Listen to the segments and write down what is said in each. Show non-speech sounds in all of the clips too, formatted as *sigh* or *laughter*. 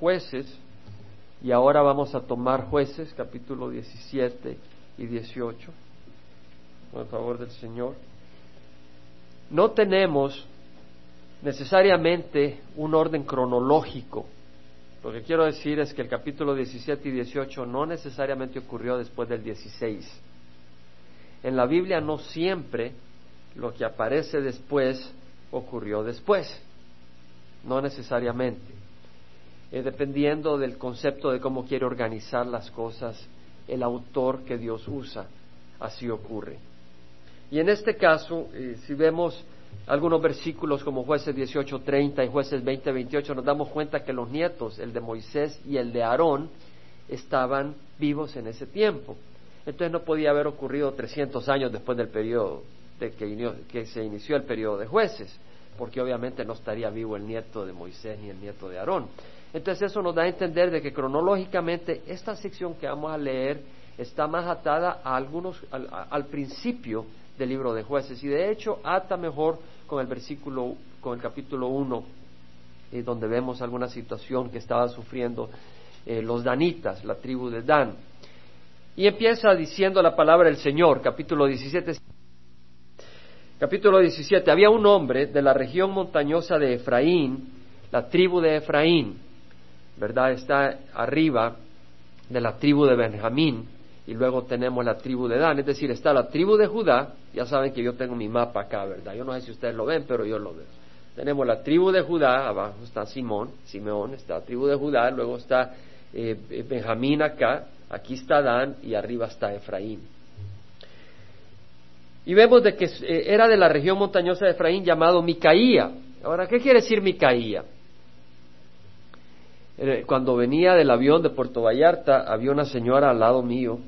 jueces y ahora vamos a tomar jueces capítulo 17 y 18 con el favor del Señor. No tenemos necesariamente un orden cronológico. Lo que quiero decir es que el capítulo 17 y 18 no necesariamente ocurrió después del 16. En la Biblia no siempre lo que aparece después ocurrió después, no necesariamente. Dependiendo del concepto de cómo quiere organizar las cosas el autor que Dios usa, así ocurre. Y en este caso, eh, si vemos algunos versículos como jueces 18:30 y jueces 20:28, nos damos cuenta que los nietos, el de Moisés y el de Aarón, estaban vivos en ese tiempo. Entonces no podía haber ocurrido 300 años después del periodo de que, se inició el periodo de jueces, porque obviamente no estaría vivo el nieto de Moisés ni el nieto de Aarón. Entonces eso nos da a entender de que cronológicamente esta sección que vamos a leer está más atada a algunos, al, principio del libro de jueces y de hecho ata mejor con el versículo, con el capítulo 1, eh, donde vemos alguna situación que estaban sufriendo eh, los danitas, la tribu de Dan. Y empieza diciendo la palabra del Señor, capítulo 17. Capítulo 17. Había un hombre de la región montañosa de Efraín, la tribu de Efraín, ¿verdad? Está arriba de la tribu de Benjamín y luego tenemos la tribu de Dan, es decir, está la tribu de Judá, ya saben que yo tengo mi mapa acá, ¿verdad? Yo no sé si ustedes lo ven, pero yo lo veo. Tenemos la tribu de Judá, abajo está Simón, Simeón, está la tribu de Judá, luego está eh, Benjamín acá, Aquí está Dan y arriba está Efraín. Y vemos de que eh, era de la región montañosa de Efraín llamado Micaía. Ahora, ¿qué quiere decir Micaía? Eh, cuando venía del avión de Puerto Vallarta, había una señora al lado mío,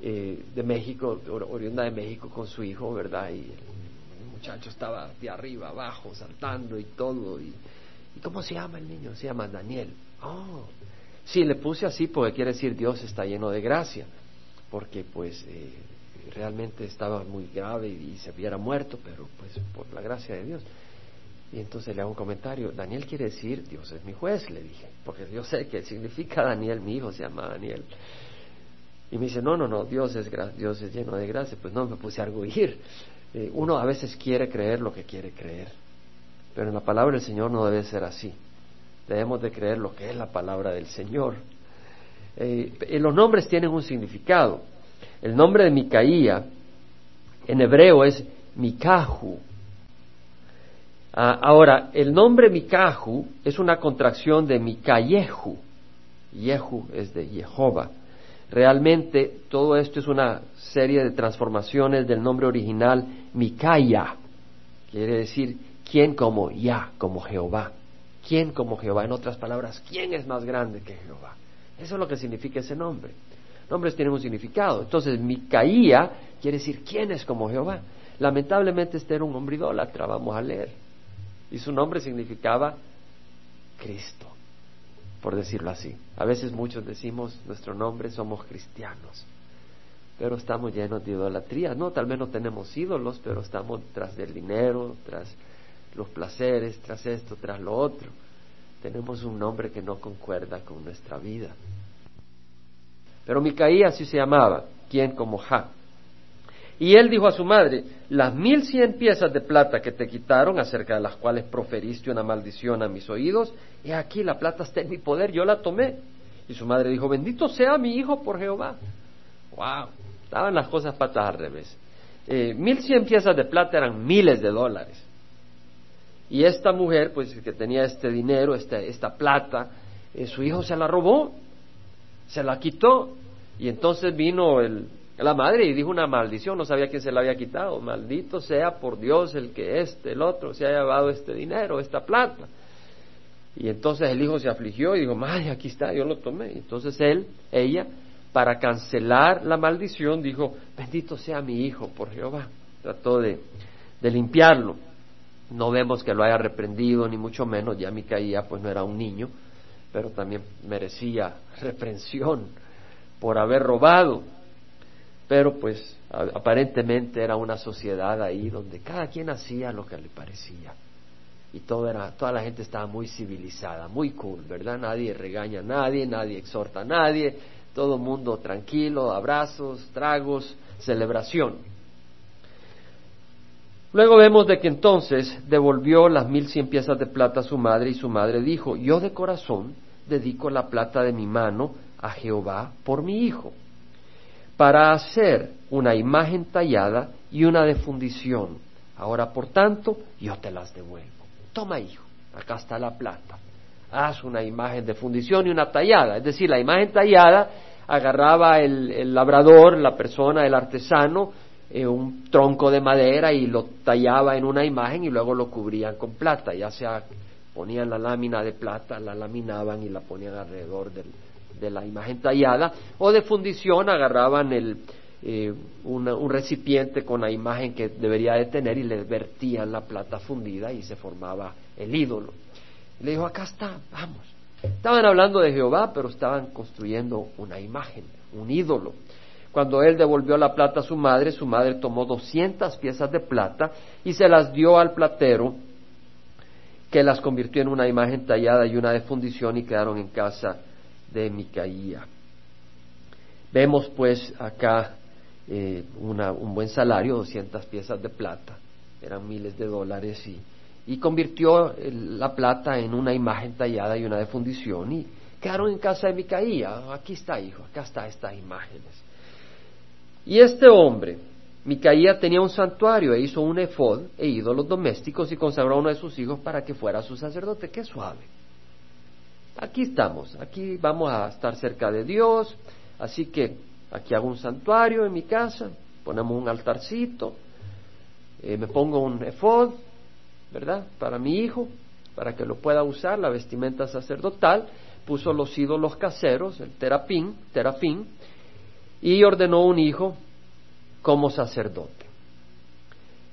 eh, de México, oriunda de México, con su hijo, ¿verdad? Y el muchacho estaba de arriba, abajo, saltando y todo. Y, ¿Y cómo se llama el niño? Se llama Daniel. Oh, Sí, le puse así porque quiere decir Dios está lleno de gracia, porque pues eh, realmente estaba muy grave y, se hubiera muerto, pero pues por la gracia de Dios. Y entonces le hago un comentario, Daniel quiere decir Dios es mi juez, le dije, porque yo sé que significa Daniel, mi hijo se llama Daniel. Y me dice, no, no, no, Dios es, Dios es lleno de gracia. Pues no, me puse a arguir. Eh, uno a veces quiere creer lo que quiere creer, pero en la palabra del Señor no debe ser así debemos de creer lo que es la palabra del Señor. Eh, los nombres tienen un significado. El nombre de Micaía en hebreo es Mikahu. Ah, ahora, el nombre Mikahu es una contracción de Mikayehu. Yehu es de Jehová. Realmente todo esto es una serie de transformaciones del nombre original Mikaya. Quiere decir quién como Ya, como Jehová. ¿Quién como Jehová? En otras palabras, ¿quién es más grande que Jehová? Eso es lo que significa ese nombre. Nombres tienen un significado. Entonces, Micaía quiere decir quién es como Jehová. Lamentablemente este era un hombre idólatra, vamos a leer. Y su nombre significaba Cristo, por decirlo así. A veces muchos decimos nuestro nombre somos cristianos, pero estamos llenos de idolatría. No, tal vez no tenemos ídolos, pero estamos tras del dinero, tras los placeres, tras esto, tras lo otro. Tenemos un nombre que no concuerda con nuestra vida. Pero Micaía así se llamaba, quien como Ja. Y él dijo a su madre, las mil cien piezas de plata que te quitaron, acerca de las cuales proferiste una maldición a mis oídos, y aquí la plata está en mi poder, yo la tomé. Y su madre dijo, bendito sea mi hijo por Jehová. ¡Wow! Estaban las cosas patas al revés. Eh, mil cien piezas de plata eran miles de dólares. Y esta mujer, pues que tenía este dinero, esta, esta plata, eh, su hijo se la robó, se la quitó. Y entonces vino el, la madre y dijo una maldición, no sabía quién se la había quitado. Maldito sea por Dios el que este, el otro, se haya llevado este dinero, esta plata. Y entonces el hijo se afligió y dijo, madre, aquí está, yo lo tomé. Entonces él, ella, para cancelar la maldición, dijo, bendito sea mi hijo por Jehová. Trató de, de limpiarlo. No vemos que lo haya reprendido, ni mucho menos, ya Micaía pues no era un niño, pero también merecía reprensión por haber robado. Pero pues aparentemente era una sociedad ahí donde cada quien hacía lo que le parecía. y todo era, toda la gente estaba muy civilizada, muy cool, ¿verdad? Nadie regaña a nadie, nadie exhorta a nadie, todo mundo tranquilo, abrazos, tragos, celebración. Luego vemos de que entonces devolvió las mil cien piezas de plata a su madre y su madre dijo, yo de corazón dedico la plata de mi mano a Jehová por mi hijo, para hacer una imagen tallada y una de fundición. Ahora, por tanto, yo te las devuelvo. Toma, hijo, acá está la plata. Haz una imagen de fundición y una tallada. Es decir, la imagen tallada agarraba el, labrador, la persona, el artesano, eh, un tronco de madera y lo tallaba en una imagen y luego lo cubrían con plata, ya sea ponían la lámina de plata, la laminaban y la ponían alrededor de la imagen tallada, o de fundición agarraban el, eh, un recipiente con la imagen que debería de tener y le vertían la plata fundida y se formaba el ídolo. le dijo, acá está, vamos. Estaban hablando de Jehová, pero estaban construyendo una imagen, un ídolo. Cuando él devolvió la plata a su madre, su madre tomó doscientas piezas de plata y se las dio al platero, que las convirtió en una imagen tallada y una de fundición y quedaron en casa de Micaía. Vemos pues acá eh, un buen salario, 200 piezas de plata, eran miles de dólares, y, y convirtió la plata en una imagen tallada y una de fundición, y quedaron en casa de Micaía. Aquí está, hijo, acá está estas imágenes. Y este hombre, Micaía tenía un santuario e hizo un efod e ídolos domésticos y consagró a uno de sus hijos para que fuera su sacerdote. Qué suave. Aquí estamos, aquí vamos a estar cerca de Dios, así que Aquí hago un santuario en mi casa, ponemos un altarcito, eh, me pongo un efod, ¿verdad? Para mi hijo, para que lo pueda usar, la vestimenta sacerdotal, puso los ídolos caseros, el terapín, terafín, y ordenó un hijo como sacerdote.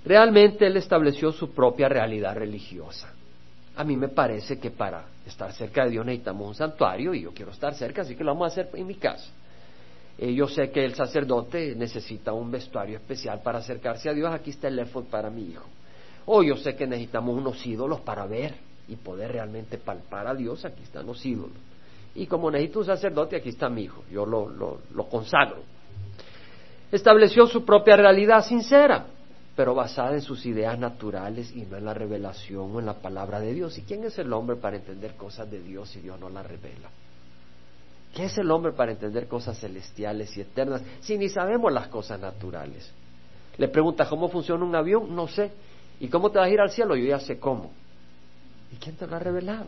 Realmente él estableció su propia realidad religiosa. A mí me parece que para estar cerca de Dios necesitamos un santuario y yo quiero estar cerca, así que lo vamos a hacer en mi casa. Eh, yo sé que el sacerdote necesita un vestuario especial para acercarse a Dios. Aquí está el efod para mi hijo. O yo sé que necesitamos unos ídolos para ver y poder realmente palpar a Dios. Aquí están los ídolos. Y como necesito un sacerdote, aquí está mi hijo. Yo lo, lo consagro. Estableció su propia realidad sincera, pero basada en sus ideas naturales y no en la revelación o en la palabra de Dios. ¿Y quién es el hombre para entender cosas de Dios si Dios no las revela? ¿Qué es el hombre para entender cosas celestiales y eternas si ni sabemos las cosas naturales? Le pregunta cómo funciona un avión, no sé. ¿Y cómo te vas a ir al cielo? Yo ya sé cómo. ¿Y quién te lo ha revelado?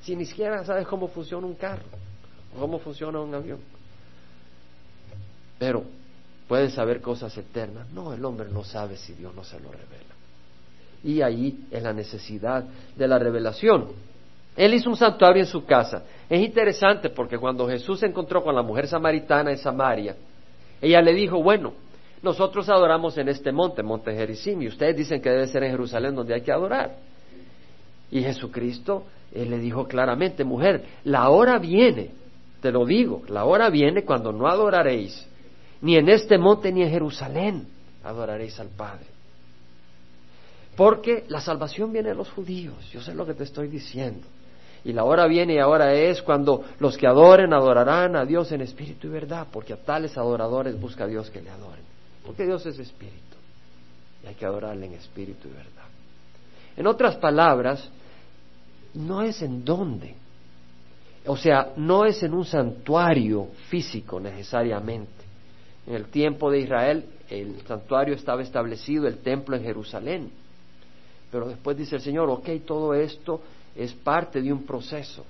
Si ni siquiera sabes cómo funciona un carro o cómo funciona un avión. Pero puedes saber cosas eternas. No, el hombre no sabe si Dios no se lo revela. Y ahí es la necesidad de la revelación. Él hizo un santuario en su casa. Es interesante porque cuando Jesús se encontró con la mujer samaritana en Samaria, ella le dijo, bueno, nosotros adoramos en este monte, monte Gerizim, y ustedes dicen que debe ser en Jerusalén donde hay que adorar. Y Jesucristo le dijo claramente, mujer, la hora viene, te lo digo, la hora viene cuando no adoraréis, ni en este monte ni en Jerusalén adoraréis al Padre. Porque la salvación viene de los judíos, yo sé lo que te estoy diciendo. Y la hora viene y ahora es cuando los que adoren adorarán a Dios en espíritu y verdad, porque a tales adoradores busca Dios que le adoren. Porque Dios es espíritu y hay que adorarle en espíritu y verdad. En otras palabras, no es en dónde. O sea, no es en un santuario físico necesariamente. En el tiempo de Israel el santuario estaba establecido, el templo en Jerusalén. Pero después dice el Señor, ok, todo esto es parte de un proceso.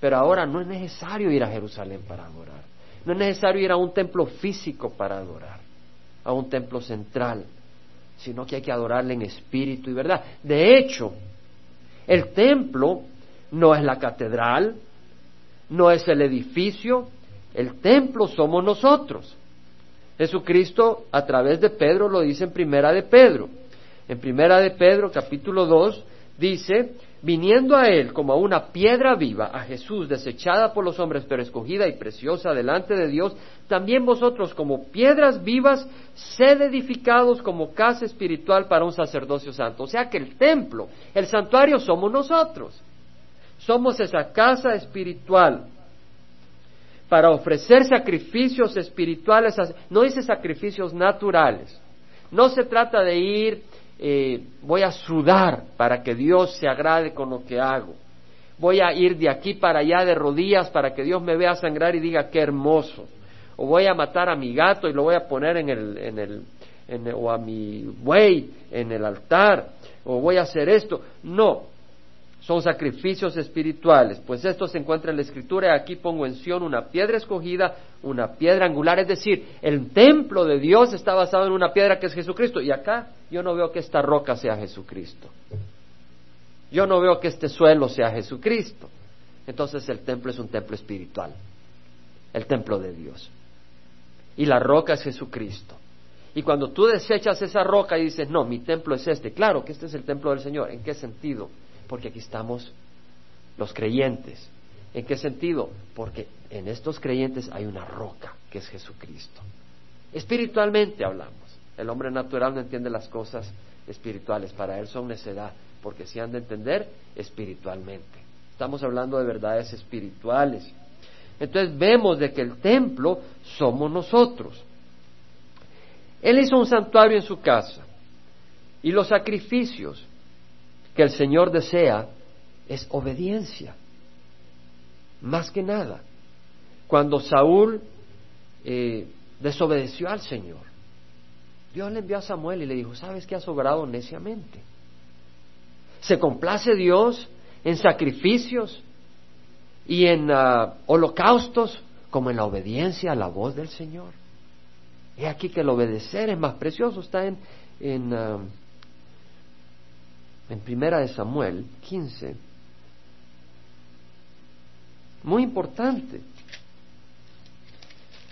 Pero ahora no es necesario ir a Jerusalén para adorar. No es necesario ir a un templo físico para adorar, a un templo central, sino que hay que adorarle en espíritu y verdad. De hecho, el templo no es la catedral, no es el edificio, el templo somos nosotros. Jesucristo a través de Pedro lo dice en Primera de Pedro. En Primera de Pedro capítulo 2 dice, viniendo a él como a una piedra viva, a Jesús desechada por los hombres, pero escogida y preciosa delante de Dios, también vosotros como piedras vivas, sed edificados como casa espiritual para un sacerdocio santo. O sea que el templo, el santuario somos nosotros. Somos esa casa espiritual para ofrecer sacrificios espirituales, no dice sacrificios naturales. No se trata de ir eh, voy a sudar para que Dios se agrade con lo que hago. Voy a ir de aquí para allá de rodillas para que Dios me vea sangrar y diga qué hermoso. O voy a matar a mi gato y lo voy a poner en el, en el, en el o a mi buey en el altar. O voy a hacer esto. No, son sacrificios espirituales, pues esto se encuentra en la Escritura aquí pongo en Sion una piedra escogida, una piedra angular, es decir, el templo de Dios está basado en una piedra que es Jesucristo y acá yo no veo que esta roca sea Jesucristo. Yo no veo que este suelo sea Jesucristo. Entonces el templo es un templo espiritual, el templo de Dios. Y la roca es Jesucristo. Y cuando tú desechas esa roca y dices, no, mi templo es este, claro que este es el templo del Señor, ¿en qué sentido? Porque aquí estamos los creyentes. ¿En qué sentido? Porque en estos creyentes hay una roca que es Jesucristo. Espiritualmente hablamos. El hombre natural no entiende las cosas espirituales. Para él son necedad, porque si han de entender espiritualmente. Estamos hablando de verdades espirituales. Entonces vemos de que el templo somos nosotros. Él hizo un santuario en su casa y los sacrificios que el Señor desea es obediencia, más que nada. Cuando Saúl eh, desobedeció al Señor, Dios le envió a Samuel y le dijo, ¿sabes qué has obrado neciamente? ¿Se complace Dios en sacrificios y en ah, holocaustos como en la obediencia a la voz del Señor? He aquí que el obedecer es más precioso, está en, en ah, en Primera de Samuel 15. Muy importante.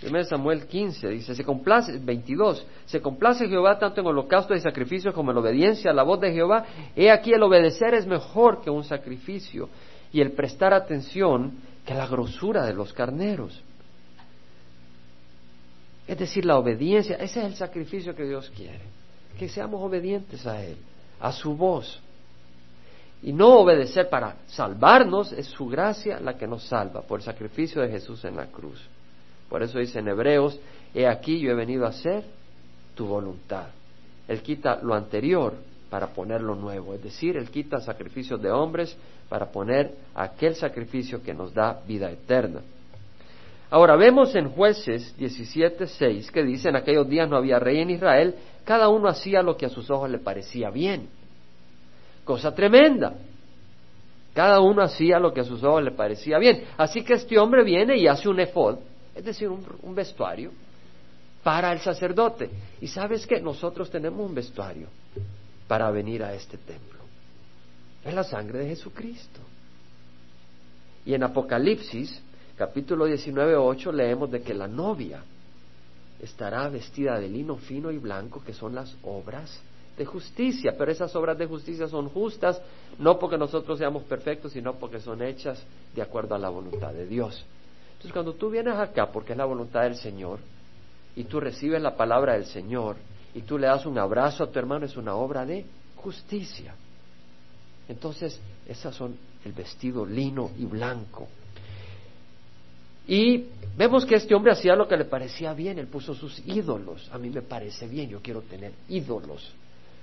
Primera de Samuel 15 dice, se complace, 22, se complace Jehová tanto en holocausto y sacrificio como en obediencia a la voz de Jehová. He aquí el obedecer es mejor que un sacrificio y el prestar atención que la grosura de los carneros. Es decir, la obediencia, ese es el sacrificio que Dios quiere, que seamos obedientes a Él, a su voz. Y no obedecer para salvarnos es su gracia la que nos salva por el sacrificio de Jesús en la cruz. Por eso dice en Hebreos, he aquí yo he venido a hacer tu voluntad. Él quita lo anterior para poner lo nuevo, es decir, Él quita sacrificios de hombres para poner aquel sacrificio que nos da vida eterna. Ahora vemos en jueces 17.6 que dice, en aquellos días no había rey en Israel, cada uno hacía lo que a sus ojos le parecía bien cosa tremenda. Cada uno hacía lo que a sus ojos le parecía bien. Así que este hombre viene y hace un efod, es decir, un, vestuario, para el sacerdote. Y sabes que nosotros tenemos un vestuario para venir a este templo. Es la sangre de Jesucristo. Y en Apocalipsis, capítulo 19, 8, leemos de que la novia estará vestida de lino fino y blanco, que son las obras de justicia, pero esas obras de justicia son justas no porque nosotros seamos perfectos, sino porque son hechas de acuerdo a la voluntad de Dios. Entonces, cuando tú vienes acá, porque es la voluntad del Señor, y tú recibes la palabra del Señor, y tú le das un abrazo a tu hermano, es una obra de justicia. Entonces, esas son el vestido lino y blanco. Y vemos que este hombre hacía lo que le parecía bien, él puso sus ídolos. A mí me parece bien, yo quiero tener ídolos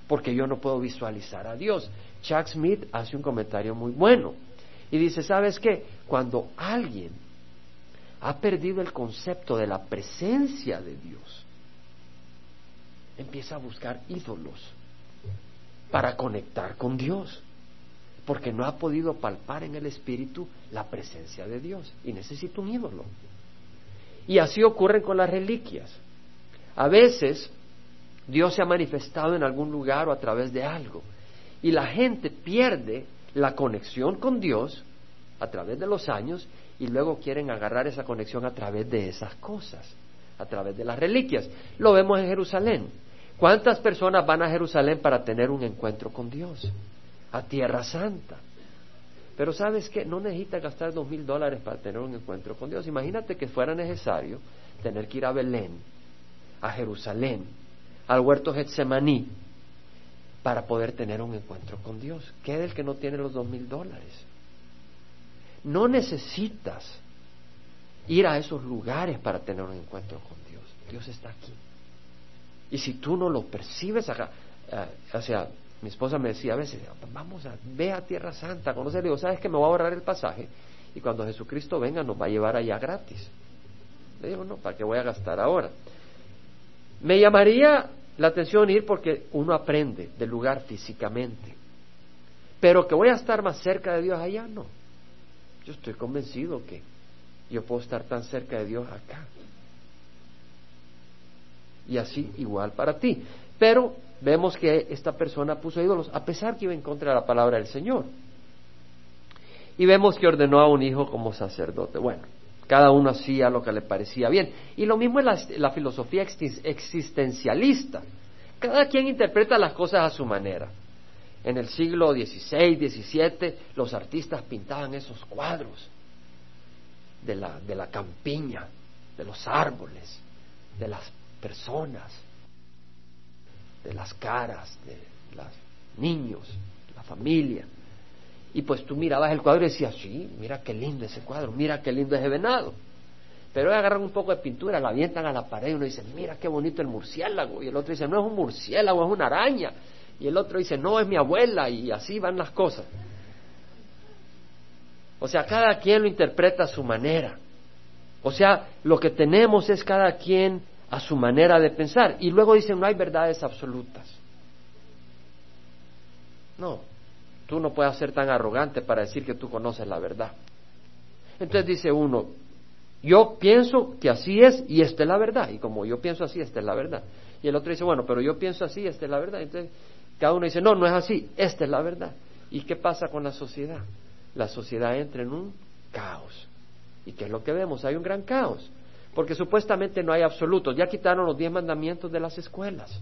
porque yo no puedo visualizar a Dios. Chuck Smith hace un comentario muy bueno y dice, ¿sabes qué? Cuando alguien ha perdido el concepto de la presencia de Dios, empieza a buscar ídolos para conectar con Dios, porque no ha podido palpar en el Espíritu la presencia de Dios y necesita un ídolo. Y así ocurre con las reliquias. A veces Dios se ha manifestado en algún lugar o a través de algo. Y la gente pierde la conexión con Dios a través de los años y luego quieren agarrar esa conexión a través de esas cosas, a través de las reliquias. Lo vemos en Jerusalén. ¿Cuántas personas van a Jerusalén para tener un encuentro con Dios? A Tierra Santa. Pero sabes que no necesitas gastar dos mil dólares para tener un encuentro con Dios. Imagínate que fuera necesario tener que ir a Belén, a Jerusalén, al huerto Getsemaní, para poder tener un encuentro con Dios. ¿Qué del que no tiene los dos mil dólares? No necesitas ir a esos lugares para tener un encuentro con Dios. Dios está aquí. Y si tú no lo percibes acá, eh, o sea, mi esposa me decía a veces, vamos a, ve a Tierra Santa, conocer, digo, ¿sabes que me voy a ahorrar el pasaje? Y cuando Jesucristo venga nos va a llevar allá gratis. Le digo, no, ¿para qué voy a gastar ahora? Me llamaría la atención ir porque uno aprende del lugar físicamente. Pero que voy a estar más cerca de Dios allá, no. Yo estoy convencido que yo puedo estar tan cerca de Dios acá. Y así igual para ti. Pero vemos que esta persona puso ídolos a pesar que iba en contra de la palabra del Señor. Y vemos que ordenó a un hijo como sacerdote. Bueno, cada uno hacía lo que le parecía bien. Y lo mismo es la, filosofía existencialista. Cada quien interpreta las cosas a su manera. En el siglo XVI, XVII, los artistas pintaban esos cuadros de la, de la campiña, de los árboles, de las personas, de las caras, de los niños, la familia. Y pues tú mirabas el cuadro y decías, sí, mira qué lindo ese cuadro, mira qué lindo ese venado. Pero agarran un poco de pintura, la avientan a la pared y uno dice, mira qué bonito el murciélago. Y el otro dice, no es un murciélago, es una araña. Y el otro dice, no, es mi abuela. Y así van las cosas. O sea, cada quien lo interpreta a su manera. O sea, lo que tenemos es cada quien a su manera de pensar. Y luego dicen, no hay verdades absolutas. No, tú no puedes ser tan arrogante para decir que tú conoces la verdad. Entonces dice uno, yo pienso que así es y esta es la verdad. Y como yo pienso así, esta es la verdad. Y el otro dice, bueno, pero yo pienso así, esta es la verdad. Entonces cada uno dice, no, no es así, esta es la verdad. ¿Y qué pasa con la sociedad? La sociedad entra en un caos. ¿Y qué es lo que vemos? Hay un gran caos porque supuestamente no hay absolutos. Ya quitaron los diez mandamientos de las escuelas.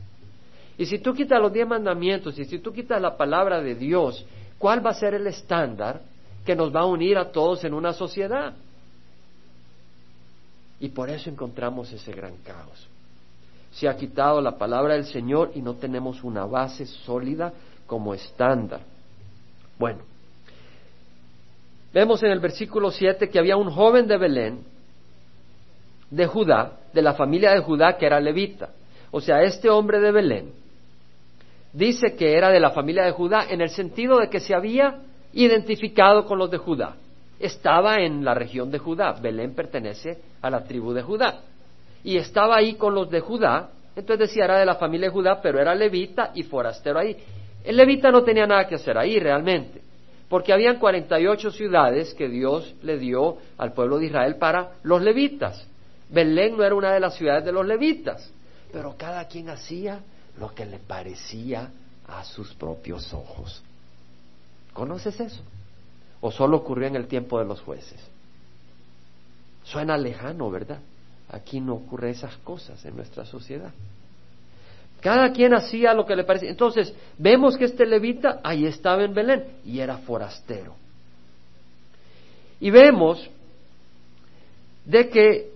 Y si tú quitas los diez mandamientos y si tú quitas la palabra de Dios, ¿cuál va a ser el estándar que nos va a unir a todos en una sociedad? Y por eso encontramos ese gran caos. Se ha quitado la palabra del Señor y no tenemos una base sólida como estándar. Bueno, vemos en el versículo 7 que había un joven de Belén de Judá, de la familia de Judá que era levita. O sea, este hombre de Belén dice que era de la familia de Judá en el sentido de que se había identificado con los de Judá. Estaba en la región de Judá. Belén pertenece a la tribu de Judá. Y estaba ahí con los de Judá. Entonces decía, era de la familia de Judá, pero era levita y forastero ahí. El levita no tenía nada que hacer ahí realmente, porque habían 48 ciudades que Dios le dio al pueblo de Israel para los levitas. Belén no era una de las ciudades de los levitas, pero cada quien hacía lo que le parecía a sus propios ojos. ¿Conoces eso? ¿O solo ocurrió en el tiempo de los jueces? Suena lejano, ¿verdad? Aquí no ocurre esas cosas en nuestra sociedad. Cada quien hacía lo que le parecía. Entonces, vemos que este levita ahí estaba en Belén y era forastero. Y vemos de que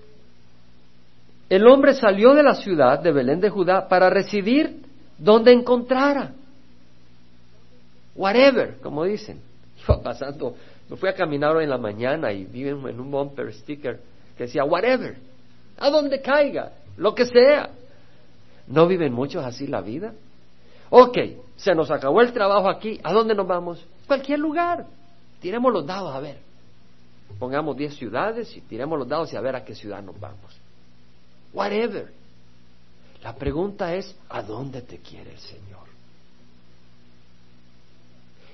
el hombre salió de la ciudad de Belén de Judá para residir donde encontrara. Whatever, como dicen. *laughs* Iba pasando, me fui a caminar hoy en la mañana y vi en un bumper sticker que decía whatever, a donde caiga, lo que sea. ¿No viven muchos así la vida? Ok, se nos acabó el trabajo aquí, ¿a dónde nos vamos? Cualquier lugar. Tiremos los dados a ver. Pongamos 10 ciudades y tiremos los dados y a ver a qué ciudad nos vamos whatever. La pregunta es, ¿a dónde te quiere el Señor?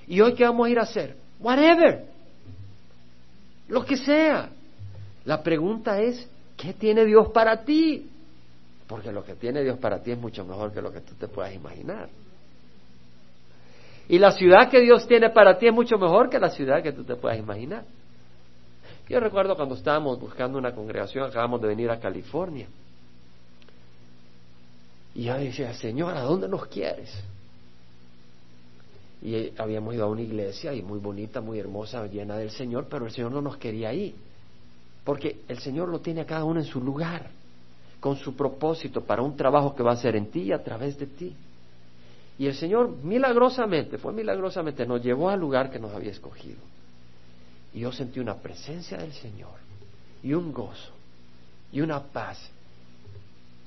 ¿Y hoy qué vamos a ir a hacer? Whatever. Lo que sea. La pregunta es, ¿qué tiene Dios para ti? Porque lo que tiene Dios para ti es mucho mejor que lo que tú te puedas imaginar. Y la ciudad que Dios tiene para ti es mucho mejor que la ciudad que tú te puedas imaginar. Yo recuerdo cuando estábamos buscando una congregación, acabamos de venir a California. Y yo decía, Señor, ¿a dónde nos quieres? Y habíamos ido a una iglesia y muy bonita, muy hermosa, llena del Señor, pero el Señor no nos quería ahí. Porque el Señor lo tiene a cada uno en su lugar, con su propósito para un trabajo que va a hacer en ti y a través de ti. Y el Señor milagrosamente, fue milagrosamente, nos llevó al lugar que nos había escogido. Y yo sentí una presencia del Señor y un gozo y una paz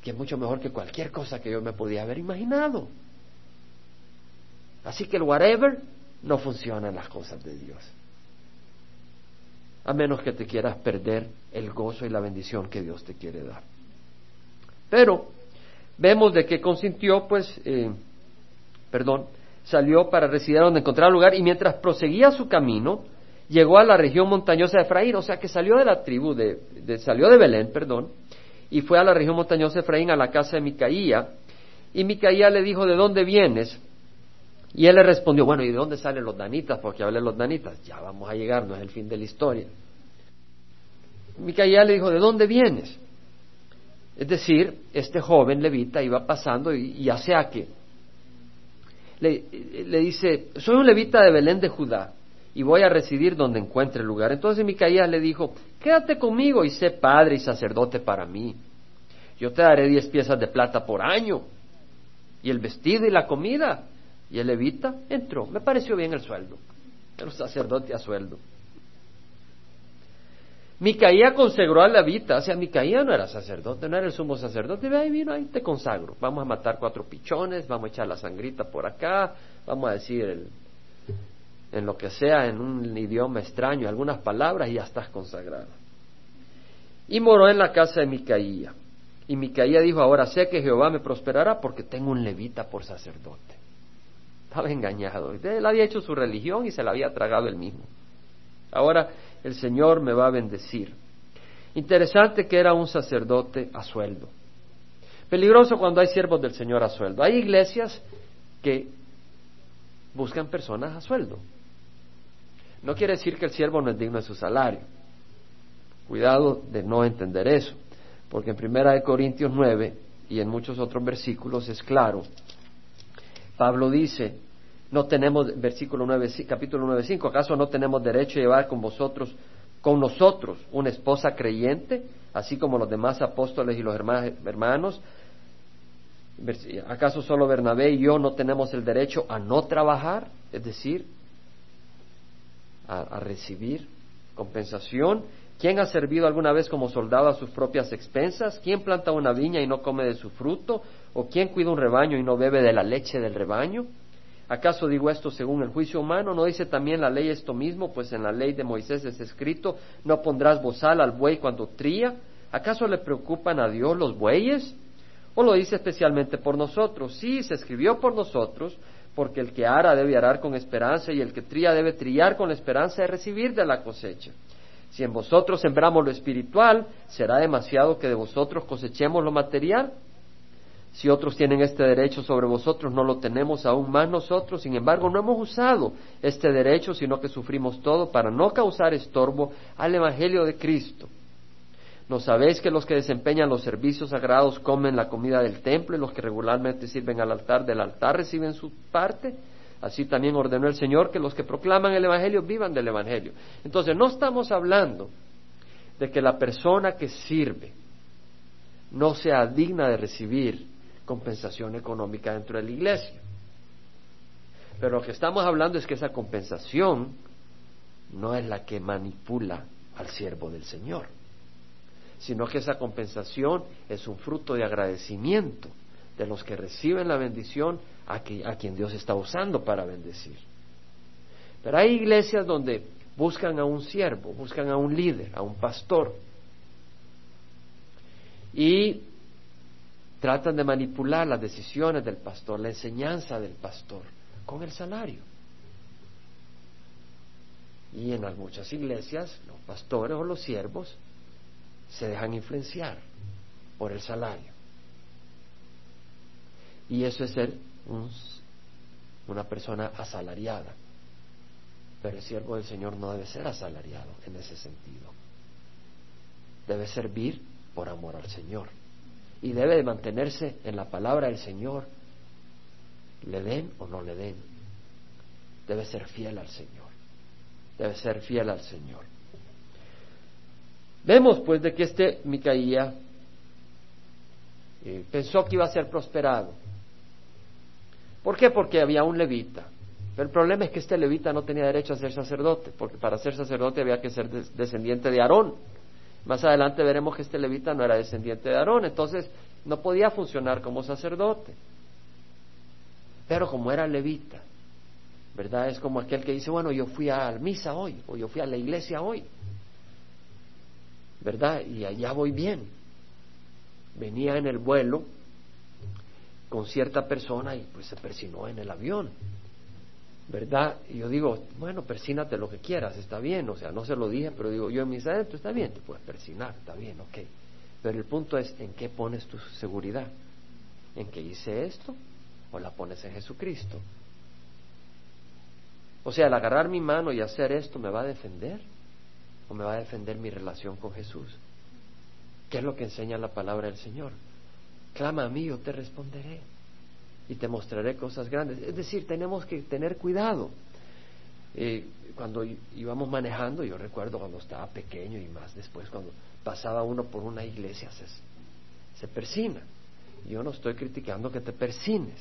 que es mucho mejor que cualquier cosa que yo me podía haber imaginado. Así que el whatever no funciona en las cosas de Dios. A menos que te quieras perder el gozo y la bendición que Dios te quiere dar. Pero vemos de que consintió, pues, eh, perdón, salió para residir donde encontrar lugar y mientras proseguía su camino, llegó a la región montañosa de Efraín, o sea que salió de la tribu de, salió de Belén, perdón, y fue a la región montañosa de Efraín a la casa de Micaía, y Micaía le dijo, ¿de dónde vienes? Y él le respondió, bueno, ¿y de dónde salen los danitas? Porque hablé los danitas, ya vamos a llegar, no es el fin de la historia. Micaía le dijo, ¿de dónde vienes? Es decir, este joven levita iba pasando y, y ya sea que le, le, dice, soy un levita de Belén de Judá y voy a residir donde encuentre lugar. Entonces Micaías le dijo, quédate conmigo y sé padre y sacerdote para mí. Yo te daré diez piezas de plata por año y el vestido y la comida y el levita entró. Me pareció bien el sueldo. Un sacerdote a sueldo. Micaía consagró al levita. O sea, Micaía no era sacerdote, no era el sumo sacerdote. Ve ahí vino, ahí te consagro. Vamos a matar cuatro pichones, vamos a echar la sangrita por acá, vamos a decir en lo que sea, en un idioma extraño, algunas palabras y ya estás consagrado. Y moró en la casa de Micaía. Y Micaía dijo, ahora sé que Jehová me prosperará porque tengo un levita por sacerdote. Estaba engañado. Él había hecho su religión y se la había tragado él mismo. Ahora el Señor me va a bendecir. Interesante que era un sacerdote a sueldo. Peligroso cuando hay siervos del Señor a sueldo. Hay iglesias que buscan personas a sueldo. No quiere decir que el siervo no es digno de su salario. Cuidado de no entender eso, porque en Primera de Corintios 9 y en muchos otros versículos es claro Pablo dice, no tenemos, versículo 9, capítulo 9, 5, ¿acaso no tenemos derecho a llevar con vosotros, con nosotros, una esposa creyente, así como los demás apóstoles y los hermanos? ¿Acaso solo Bernabé y yo no tenemos el derecho a no trabajar? Es decir, a, recibir compensación. ¿Quién ha servido alguna vez como soldado a sus propias expensas? ¿Quién planta una viña y no come de su fruto? ¿O quién cuida un rebaño y no bebe de la leche del rebaño? ¿Acaso digo esto según el juicio humano? ¿No dice también la ley esto mismo? Pues en la ley de Moisés es escrito, no pondrás bozal al buey cuando tría. ¿Acaso le preocupan a Dios los bueyes? ¿O lo dice especialmente por nosotros? Sí, se escribió por nosotros, porque el que ara debe arar con esperanza y el que tría debe trillar con esperanza de recibir de la cosecha. Si en vosotros sembramos lo espiritual, ¿será demasiado que de vosotros cosechemos lo material? Si otros tienen este derecho sobre vosotros, no lo tenemos aún más nosotros. Sin embargo, no hemos usado este derecho, sino que sufrimos todo para no causar estorbo al Evangelio de Cristo. ¿No sabéis que los que desempeñan los servicios sagrados comen la comida del templo y los que regularmente sirven al altar del altar reciben su parte? Así también ordenó el Señor que los que proclaman el Evangelio vivan del Evangelio. Entonces, no estamos hablando de que la persona que sirve no sea digna de recibir compensación económica dentro de la iglesia. Pero lo que estamos hablando es que esa compensación no es la que manipula al siervo del Señor, sino que esa compensación es un fruto de agradecimiento de los que reciben la bendición a, a quien Dios está usando para bendecir. Pero hay iglesias donde buscan a un siervo, buscan a un líder, a un pastor. Y Tratan de manipular las decisiones del pastor, la enseñanza del pastor, con el salario. Y en muchas iglesias, los pastores o los siervos se dejan influenciar por el salario. Y eso es ser una persona asalariada. Pero el siervo del Señor no debe ser asalariado en ese sentido. Debe servir por amor al Señor y debe de mantenerse en la palabra del Señor, le den o no le den. debe ser fiel al Señor. Debe ser fiel al Señor. Vemos pues de que este Micaía eh, pensó que iba a ser prosperado. ¿Por qué? Porque había un levita. Pero el problema es que este levita no tenía derecho a ser sacerdote, porque para ser sacerdote había que ser descendiente de Aarón. Más adelante veremos que este levita no era descendiente de Aarón, entonces no podía funcionar como sacerdote. Pero como era levita, ¿verdad? Es como aquel que dice, bueno, yo fui a misa hoy, o yo fui a la iglesia hoy, ¿verdad? Y allá voy bien. Venía en el vuelo con cierta persona y pues se persinó en el avión. ¿Verdad? Y yo digo, bueno, persínate lo que quieras, está bien, o sea, no se lo dije, pero digo, yo en mis adentros, está bien, te puedes persinar, está bien, ok. Pero el punto es, ¿en qué pones tu seguridad? ¿En que hice esto? ¿O la pones en Jesucristo? O sea, al agarrar mi mano y hacer esto, ¿me va a defender? ¿O me va a defender mi relación con Jesús? ¿Qué es lo que enseña la palabra del Señor? Clama a mí, yo te responderé y te mostraré cosas grandes. Es decir, tenemos que tener cuidado. Eh, cuando íbamos manejando, yo recuerdo cuando estaba pequeño y más después, cuando pasaba uno por una iglesia, se, se persina. Yo no estoy criticando que te persines.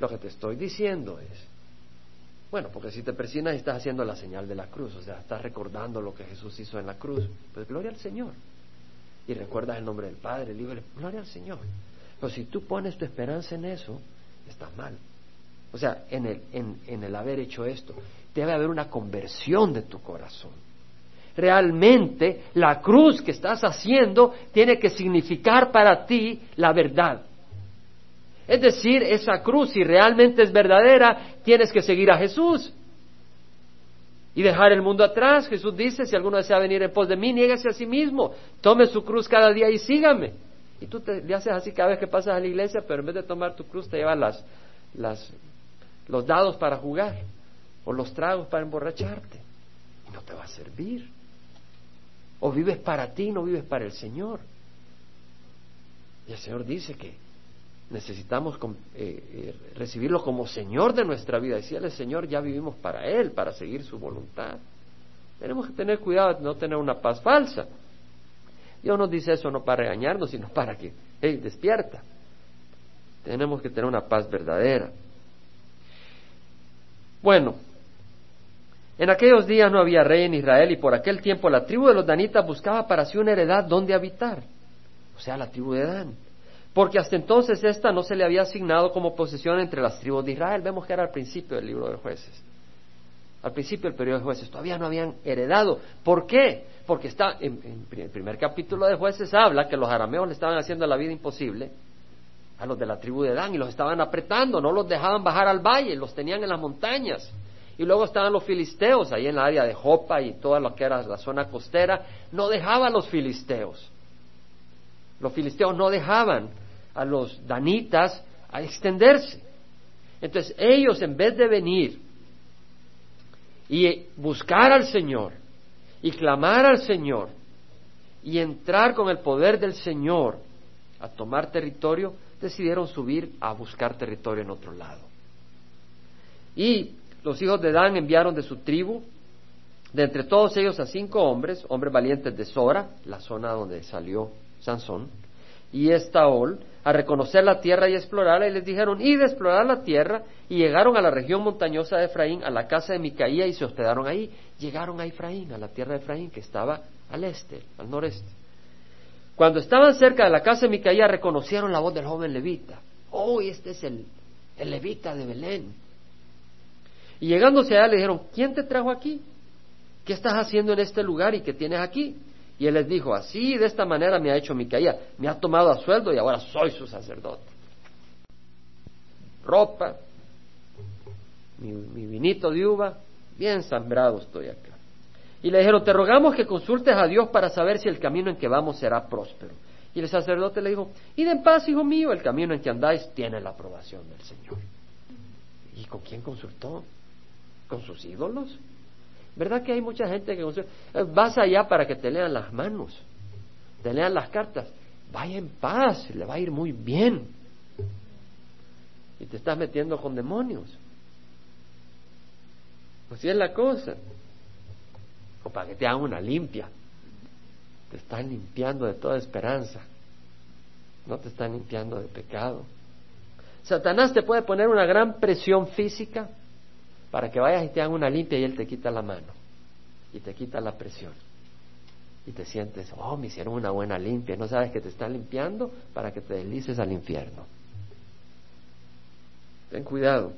Lo que te estoy diciendo es, bueno, porque si te persinas estás haciendo la señal de la cruz, o sea, estás recordando lo que Jesús hizo en la cruz. Pues gloria al Señor y recuerdas el nombre del Padre, libre, gloria al Señor. Pero si tú pones tu esperanza en eso, estás mal. O sea, en el, en el haber hecho esto, debe haber una conversión de tu corazón. Realmente la cruz que estás haciendo tiene que significar para ti la verdad. Es decir, esa cruz, si realmente es verdadera, tienes que seguir a Jesús y dejar el mundo atrás. Jesús dice, si alguno desea venir en pos de mí, niégase a sí mismo, tome su cruz cada día y sígame. Y tú te, le haces así cada vez que pasas a la iglesia, pero en vez de tomar tu cruz te llevas las, los dados para jugar o los tragos para emborracharte. Y no te va a servir. O vives para ti, no vives para el Señor. Y el Señor dice que necesitamos eh, eh, recibirlo como Señor de nuestra vida. Decirle, Señor, ya vivimos para Él, para seguir su voluntad. Tenemos que tener cuidado de no tener una paz falsa. Dios nos dice eso no para regañarnos, sino para que, hey, despierta. Tenemos que tener una paz verdadera. Bueno, en aquellos días no había rey en Israel y por aquel tiempo la tribu de los danitas buscaba para sí una heredad donde habitar, o sea, la tribu de Dan porque hasta entonces esta no se le había asignado como posesión entre las tribus de Israel. Vemos que era al principio del libro de jueces. Al principio del periodo de jueces todavía no habían heredado. ¿Por qué? Porque está en, el primer capítulo de jueces habla que los arameos le estaban haciendo la vida imposible a los de la tribu de Dan y los estaban apretando, no los dejaban bajar al valle, los tenían en las montañas. Y luego estaban los filisteos ahí en la área de Jopa y toda lo que era la zona costera, no dejaban los filisteos. Los filisteos no dejaban a los danitas a extenderse. Entonces ellos en vez de venir y buscar al Señor y clamar al Señor y entrar con el poder del Señor a tomar territorio, decidieron subir a buscar territorio en otro lado. Y los hijos de Dan enviaron de su tribu, de entre todos ellos a cinco hombres, hombres valientes de Sora, la zona donde salió Sansón, y Estaol, a reconocer la tierra y explorarla, y les dijeron, id a explorar la tierra, y llegaron a la región montañosa de Efraín, a la casa de Micaía, y se hospedaron ahí. Llegaron a Efraín, a la tierra de Efraín, que estaba al este, al noreste. Cuando estaban cerca de la casa de Micaía, reconocieron la voz del joven levita. Oh, este es el, el levita de Belén. Y llegándose allá le dijeron, ¿quién te trajo aquí? ¿Qué estás haciendo en este lugar y qué tienes aquí? Y él les dijo, así de esta manera me ha hecho Micaía, me ha tomado a sueldo y ahora soy su sacerdote. Ropa, mi, vinito de uva, bien sembrado estoy acá. Y le dijeron, te rogamos que consultes a Dios para saber si el camino en que vamos será próspero. Y el sacerdote le dijo, id en paz, hijo mío, el camino en que andáis tiene la aprobación del Señor. ¿Y con quién consultó? ¿Con sus ídolos? ¿Verdad que hay mucha gente que eh, vas allá para que te lean las manos, te lean las cartas? Vaya en paz, le va a ir muy bien. Y te estás metiendo con demonios. Así es la cosa. O para que te hagan una limpia. Te están limpiando de toda esperanza. No te están limpiando de pecado. Satanás te puede poner una gran presión física para que vayas y te hagan una limpia y él te quita la mano y te quita la presión. Y te sientes, oh, me hicieron una buena limpia. No sabes que te están limpiando para que te deslices al infierno. Ten cuidado.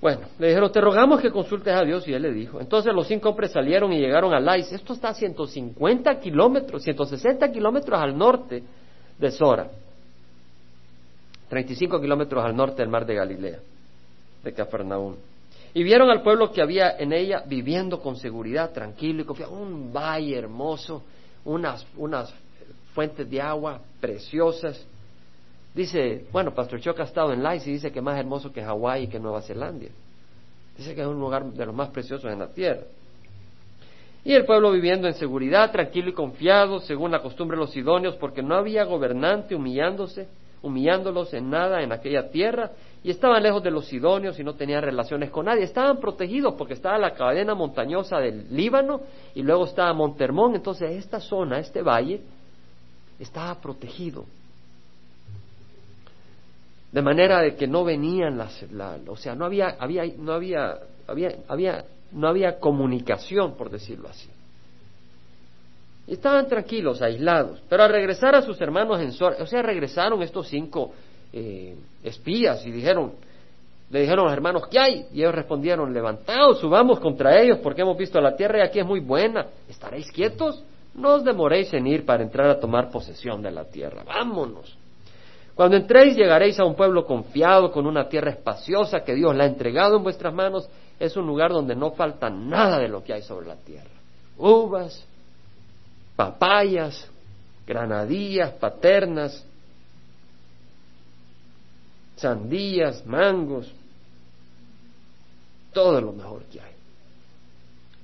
Bueno, le dijeron, te rogamos que consultes a Dios y él le dijo. Entonces los cinco hombres salieron y llegaron a Lais. Esto está a 150 kilómetros, 160 kilómetros al norte de Sora. 35 kilómetros al norte del mar de Galilea, de Cafarnaúm. Y vieron al pueblo que había en ella viviendo con seguridad, tranquilo y confiado. Un valle hermoso, unas, unas fuentes de agua preciosas. Dice, bueno, Pastor Choca ha estado en Lais y dice que más hermoso que Hawái y que Nueva Zelanda. Dice que es un lugar de los más preciosos en la tierra. Y el pueblo viviendo en seguridad, tranquilo y confiado, según la costumbre de los sidonios, porque no había gobernante humillándose humillándolos en nada en aquella tierra, y estaban lejos de los sidonios y no tenían relaciones con nadie. Estaban protegidos porque estaba la cadena montañosa del Líbano y luego estaba Montermón. Entonces esta zona, este valle, estaba protegido. De manera de que no venían las, o sea, no había, había, no había, había, había, no había comunicación, por decirlo así. Estaban tranquilos, aislados. Pero al regresar a sus hermanos en Sor, o sea, regresaron estos cinco eh, espías y dijeron, le dijeron a los hermanos, ¿qué hay? Y ellos respondieron, levantaos, subamos contra ellos, porque hemos visto la tierra y aquí es muy buena. ¿Estaréis quietos? No os demoréis en ir para entrar a tomar posesión de la tierra. Vámonos. Cuando entréis llegaréis a un pueblo confiado, con una tierra espaciosa que Dios la ha entregado en vuestras manos. Es un lugar donde no falta nada de lo que hay sobre la tierra. Uvas, papayas, granadillas, paternas, sandías, mangos, todo lo mejor que hay.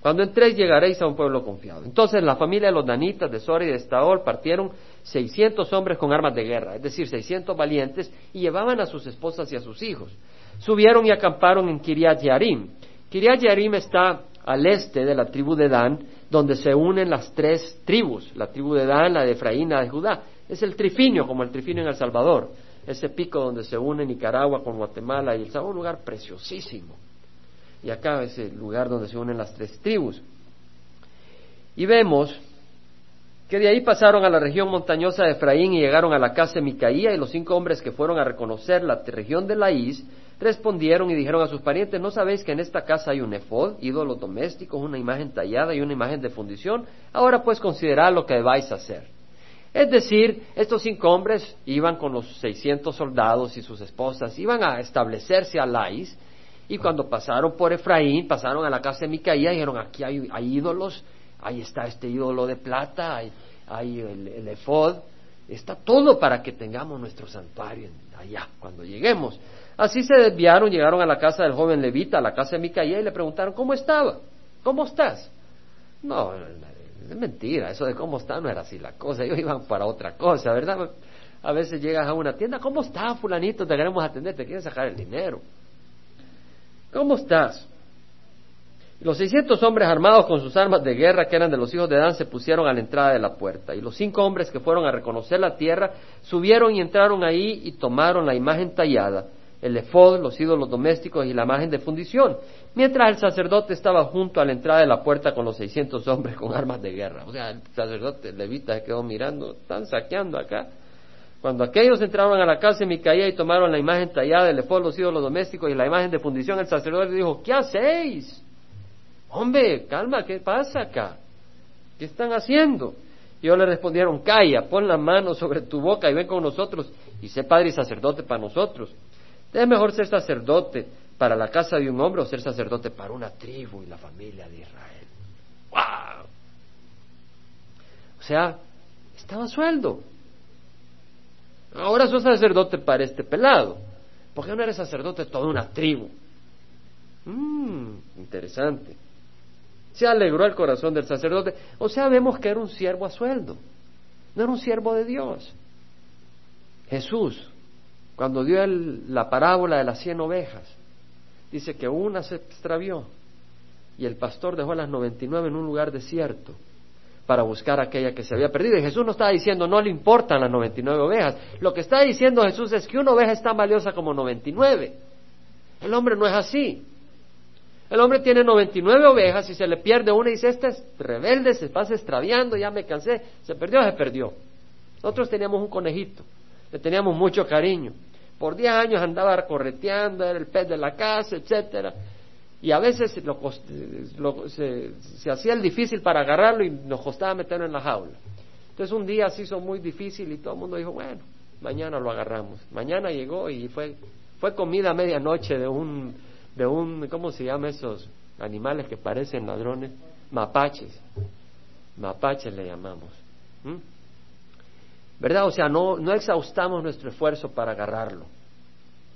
Cuando entréis llegaréis a un pueblo confiado. Entonces la familia de los danitas de Sora y de Estaol partieron 600 hombres con armas de guerra, es decir, 600 valientes, y llevaban a sus esposas y a sus hijos. Subieron y acamparon en Kiriat Yarim. Kiriat Yarim está al este de la tribu de Dan, donde se unen las tres tribus, la tribu de Dan, la de Efraín, la de Judá. Es el trifinio, como el trifinio en El Salvador, ese pico donde se une Nicaragua con Guatemala y El Salvador, un lugar preciosísimo. Y acá es el lugar donde se unen las tres tribus. Y vemos que de ahí pasaron a la región montañosa de Efraín y llegaron a la casa de Micaía y los cinco hombres que fueron a reconocer la región de Laís respondieron y dijeron a sus parientes, ¿no sabéis que en esta casa hay un efod, ídolos domésticos, una imagen tallada y una imagen de fundición? Ahora pues considerad lo que vais a hacer. Es decir, estos cinco hombres iban con los seiscientos soldados y sus esposas, iban a establecerse a Laís, y cuando pasaron por Efraín, pasaron a la casa de Micaía y dijeron, aquí hay, ídolos, ahí está este ídolo de plata, hay, el, el efod, está todo para que tengamos nuestro santuario allá cuando lleguemos. Así se desviaron, llegaron a la casa del joven levita, a la casa de Micaía, y le preguntaron, ¿cómo estaba? ¿Cómo estás? No, es mentira, eso de cómo está no era así la cosa, ellos iban para otra cosa, ¿verdad? A veces llegas a una tienda, ¿cómo está fulanito? Te queremos atender, te quieren sacar el dinero. ¿Cómo estás? Los seiscientos hombres armados con sus armas de guerra que eran de los hijos de Dan se pusieron a la entrada de la puerta. Y los cinco hombres que fueron a reconocer la tierra subieron y entraron ahí y tomaron la imagen tallada el efod, los ídolos domésticos y la imagen de fundición, mientras el sacerdote estaba junto a la entrada de la puerta con los 600 hombres con armas de guerra. O sea, el sacerdote levita se quedó mirando, están saqueando acá. Cuando aquellos entraron a la casa de Micaía y tomaron la imagen tallada del efod, los ídolos domésticos y la imagen de fundición, el sacerdote dijo, ¿qué hacéis? Hombre, calma, ¿qué pasa acá? ¿Qué están haciendo? Y ellos le respondieron, calla, pon la mano sobre tu boca y ven con nosotros y sé padre y sacerdote para nosotros. ¿Es mejor ser sacerdote para la casa de un hombre o ser sacerdote para una tribu y la familia de Israel? ¡Wow! O sea, estaba sueldo. Ahora sos sacerdote para este pelado. ¿Por qué no eres sacerdote de toda una tribu? Mmm, interesante. Se alegró el corazón del sacerdote. O sea, vemos que era un siervo a sueldo. No era un siervo de Dios. Jesús cuando dio la parábola de las cien ovejas, dice que una se extravió y el pastor dejó las 99 en un lugar desierto para buscar aquella que se había perdido. Y Jesús no estaba diciendo no le importan las 99 ovejas. Lo que está diciendo Jesús es que una oveja es tan valiosa como 99. El hombre no es así. El hombre tiene 99 ovejas y se le pierde una y dice, este es rebelde, se pasa extraviando, ya me cansé, se perdió, se perdió. Nosotros teníamos un conejito, le teníamos mucho cariño. Por 10 años andaba correteando, era el pez de la casa, etcétera. Y a veces se, hacía el difícil para agarrarlo y nos costaba meterlo en la jaula. Entonces un día se hizo muy difícil y todo el mundo dijo, bueno, mañana lo agarramos. Mañana llegó y fue, fue comida a medianoche de un, de un, ¿cómo se llama esos animales que parecen ladrones? Mapaches. Mapaches le llamamos. ¿Verdad? O sea, no, no exhaustamos nuestro esfuerzo para agarrarlo,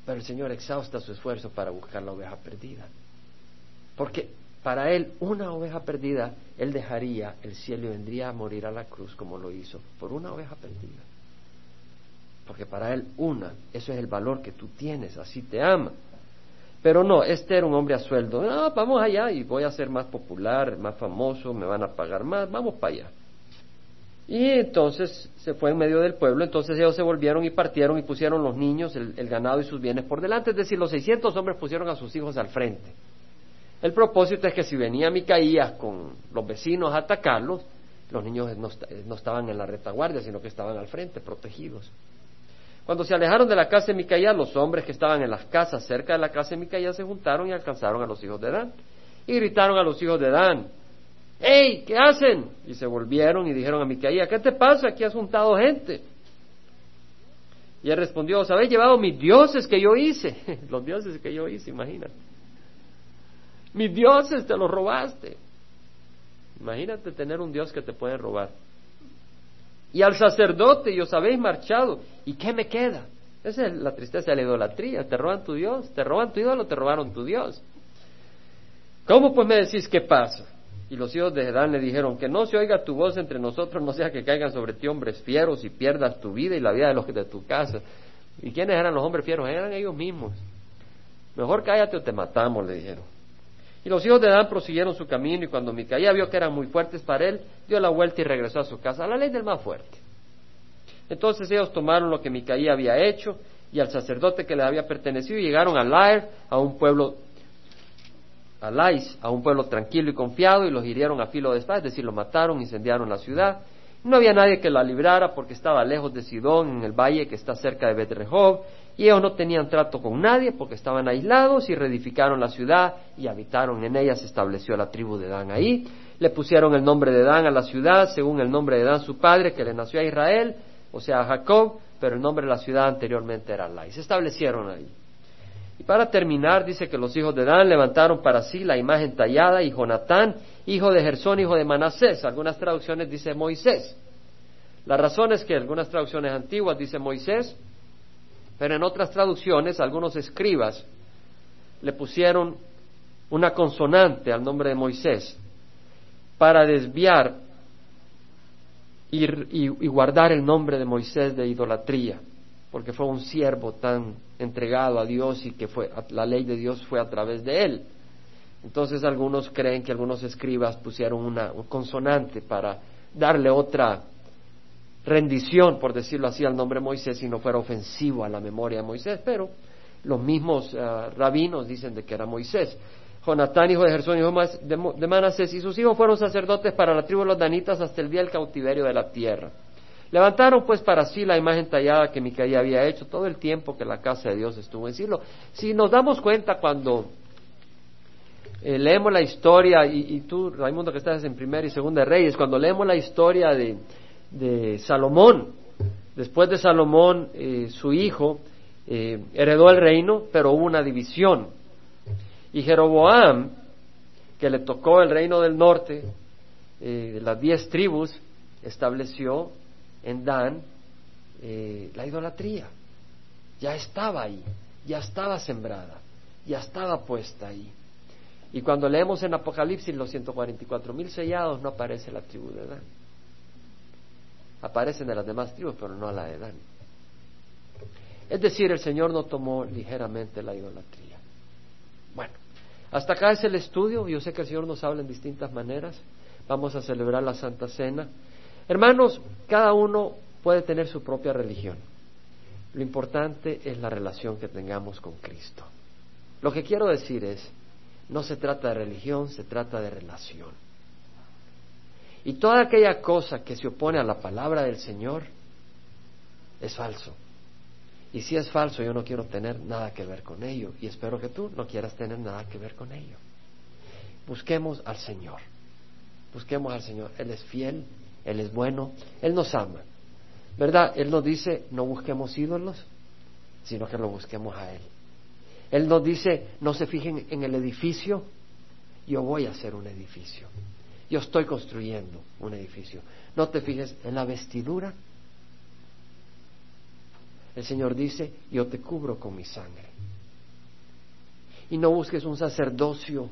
pero el Señor exhausta su esfuerzo para buscar la oveja perdida. Porque para Él, una oveja perdida, Él dejaría el cielo y vendría a morir a la cruz como lo hizo, por una oveja perdida. Porque para Él, una, eso es el valor que tú tienes, así te ama. Pero no, este era un hombre a sueldo. No, vamos allá y voy a ser más popular, más famoso, me van a pagar más, vamos para allá. Y entonces se fue en medio del pueblo, entonces ellos se volvieron y partieron y pusieron los niños, el, el ganado y sus bienes por delante, es decir, los 600 hombres pusieron a sus hijos al frente. El propósito es que si venía Micaías con los vecinos a atacarlos, los niños no, estaban en la retaguardia, sino que estaban al frente, protegidos. Cuando se alejaron de la casa de Micaías, los hombres que estaban en las casas cerca de la casa de Micaías se juntaron y alcanzaron a los hijos de Dan. Y gritaron a los hijos de Dan, ¡Ey! ¿Qué hacen? Y se volvieron y dijeron a Micaías, ¿qué te pasa? Aquí has juntado gente. Y él respondió, ¿os habéis llevado mis dioses que yo hice? *laughs* los dioses que yo hice, imagínate. Mis dioses te los robaste. Imagínate tener un Dios que te puede robar. Y al sacerdote y os habéis marchado. ¿Y qué me queda? Esa es la tristeza de la idolatría. Te roban tu Dios, te roban tu ídolo, te robaron tu Dios. ¿Cómo pues me decís qué pasa? Y los hijos de Edán le dijeron, que no se oiga tu voz entre nosotros, no sea que caigan sobre ti hombres fieros y pierdas tu vida y la vida de los de tu casa. ¿Y quiénes eran los hombres fieros? Eran ellos mismos. Mejor cállate o te matamos, le dijeron. Y los hijos de Adán prosiguieron su camino y cuando Micaía vio que eran muy fuertes para él, dio la vuelta y regresó a su casa, a la ley del más fuerte. Entonces ellos tomaron lo que Micaía había hecho y al sacerdote que le había pertenecido y llegaron a Lair, a un pueblo, a Lais, a un pueblo tranquilo y confiado y los hirieron a filo de espada, es decir, lo mataron, incendiaron la ciudad. No había nadie que la librara porque estaba lejos de Sidón, en el valle que está cerca de Betrejov, y ellos no tenían trato con nadie porque estaban aislados y reedificaron la ciudad y habitaron en ella, se estableció la tribu de Dan ahí. Le pusieron el nombre de Dan a la ciudad según el nombre de Dan su padre que le nació a Israel, o sea Jacob, pero el nombre de la ciudad anteriormente era Lai. Se establecieron ahí. Y para terminar, dice que los hijos de Dan levantaron para sí la imagen tallada y Jonatán, hijo de Gersón, hijo de Manasés. Algunas traducciones dice Moisés. La razón es que algunas traducciones antiguas dice Moisés, pero en otras traducciones, algunos escribas le pusieron una consonante al nombre de Moisés para desviar y, guardar el nombre de Moisés de idolatría, porque fue un siervo tan entregado a Dios y que fue, la ley de Dios fue a través de él. Entonces algunos creen que algunos escribas pusieron una consonante para darle otra rendición, por decirlo así, al nombre de Moisés y no fuera ofensivo a la memoria de Moisés, pero los mismos eh, rabinos dicen de que era Moisés. Jonatán, hijo de Gersón, hijo de Manasés, y sus hijos fueron sacerdotes para la tribu de los danitas hasta el día del cautiverio de la tierra. Levantaron pues para sí la imagen tallada que Micaía había hecho todo el tiempo que la casa de Dios estuvo en Silo. Si nos damos cuenta cuando eh, leemos la historia, y, tú, Raimundo, que estás en Primera y Segunda Reyes, cuando leemos la historia de, de Salomón. Después de Salomón, eh, su hijo eh, heredó el reino, pero hubo una división. Y Jeroboam, que le tocó el reino del norte, eh, de las diez tribus, estableció en Dan la idolatría. Ya estaba ahí, ya estaba sembrada, ya estaba puesta ahí. Y cuando leemos en Apocalipsis los 144 mil sellados, no aparece la tribu de Dan aparecen de las demás tribus, pero no la de Dan. Es decir, el Señor no tomó ligeramente la idolatría. Hasta acá es el estudio. Yo sé que el Señor nos habla en distintas maneras. Vamos a celebrar la Santa Cena. Hermanos, cada uno puede tener su propia religión. Lo importante es la relación que tengamos con Cristo. Lo que quiero decir es, no se trata de religión, se trata de relación. Y toda aquella cosa que se opone a la palabra del Señor es falso. Y si es falso, yo no quiero tener nada que ver con ello. Y espero que tú no quieras tener nada que ver con ello. Busquemos al Señor. Busquemos al Señor. Él es fiel, Él es bueno, Él nos ama. ¿Verdad? Él nos dice, no busquemos ídolos, sino que lo busquemos a Él. Él nos dice, no se fijen en el edificio, yo voy a hacer un edificio. Yo estoy construyendo un edificio. No te fijes en la vestidura. El Señor dice, yo te cubro con mi sangre. Y no busques un sacerdocio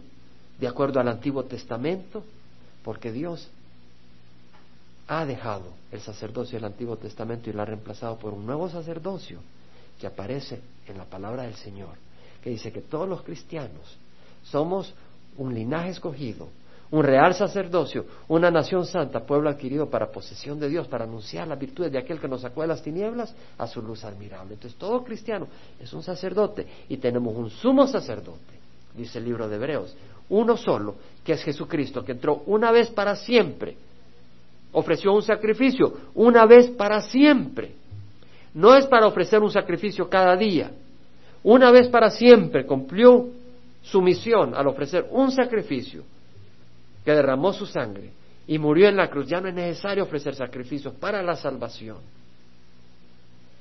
de acuerdo al Antiguo Testamento, porque Dios ha dejado el sacerdocio del Antiguo Testamento y lo ha reemplazado por un nuevo sacerdocio que aparece en la palabra del Señor, que dice que todos los cristianos somos un linaje escogido, un real sacerdocio, una nación santa, pueblo adquirido para posesión de Dios, para anunciar las virtudes de aquel que nos sacó de las tinieblas a su luz admirable. Entonces todo cristiano es un sacerdote y tenemos un sumo sacerdote, dice el libro de Hebreos, uno solo, que es Jesucristo, que entró una vez para siempre ofreció un sacrificio una vez para siempre. No es para ofrecer un sacrificio cada día. Una vez para siempre cumplió su misión al ofrecer un sacrificio que derramó su sangre y murió en la cruz. Ya no es necesario ofrecer sacrificios para la salvación.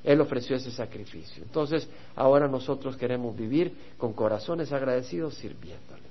Él ofreció ese sacrificio. Entonces, ahora nosotros queremos vivir con corazones agradecidos sirviéndole.